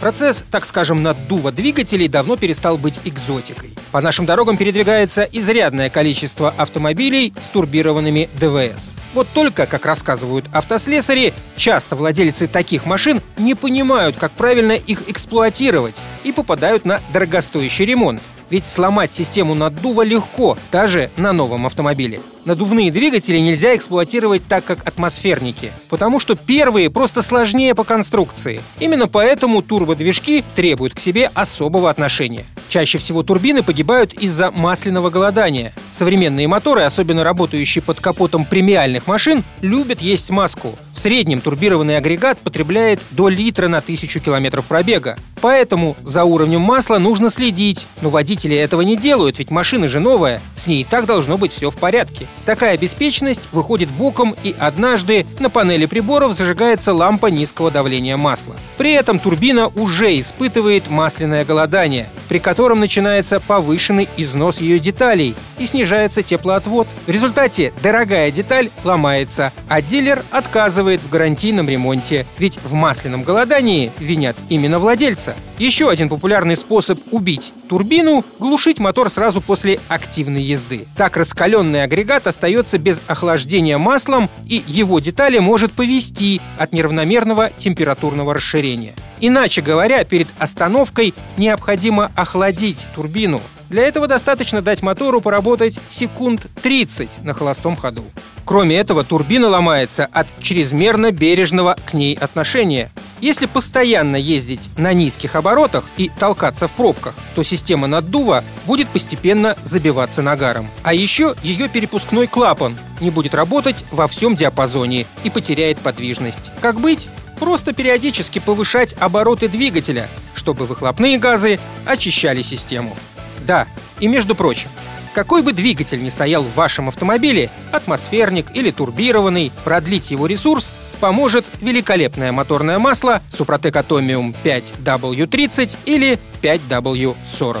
Процесс, так скажем, наддува двигателей давно перестал быть экзотикой. По нашим дорогам передвигается изрядное количество автомобилей с турбированными ДВС. Вот только, как рассказывают автослесари, часто владельцы таких машин не понимают, как правильно их эксплуатировать и попадают на дорогостоящий ремонт. Ведь сломать систему наддува легко, даже на новом автомобиле. Надувные двигатели нельзя эксплуатировать так, как атмосферники, потому что первые просто сложнее по конструкции. Именно поэтому турбодвижки требуют к себе особого отношения. Чаще всего турбины погибают из-за масляного голодания. Современные моторы, особенно работающие под капотом премиальных машин, любят есть маску. В среднем турбированный агрегат потребляет до литра на тысячу километров пробега. Поэтому за уровнем масла нужно следить. Но водители этого не делают, ведь машина же новая, с ней и так должно быть все в порядке. Такая беспечность выходит боком, и однажды на панели приборов зажигается лампа низкого давления масла. При этом турбина уже испытывает масляное голодание, при котором начинается повышенный износ ее деталей и снижается теплоотвод. В результате дорогая деталь ломается, а дилер отказывает в гарантийном ремонте, ведь в масляном голодании винят именно владельца. Еще один популярный способ убить турбину – глушить мотор сразу после активной езды. Так раскаленный агрегат остается без охлаждения маслом, и его детали может повести от неравномерного температурного расширения. Иначе говоря, перед остановкой необходимо охладить турбину. Для этого достаточно дать мотору поработать секунд 30 на холостом ходу. Кроме этого, турбина ломается от чрезмерно бережного к ней отношения. Если постоянно ездить на низких оборотах и толкаться в пробках, то система наддува будет постепенно забиваться нагаром. А еще ее перепускной клапан не будет работать во всем диапазоне и потеряет подвижность. Как быть? Просто периодически повышать обороты двигателя, чтобы выхлопные газы очищали систему. Да, и между прочим, какой бы двигатель ни стоял в вашем автомобиле, атмосферник или турбированный, продлить его ресурс поможет великолепное моторное масло Супротек Atomium 5W30 или 5W40.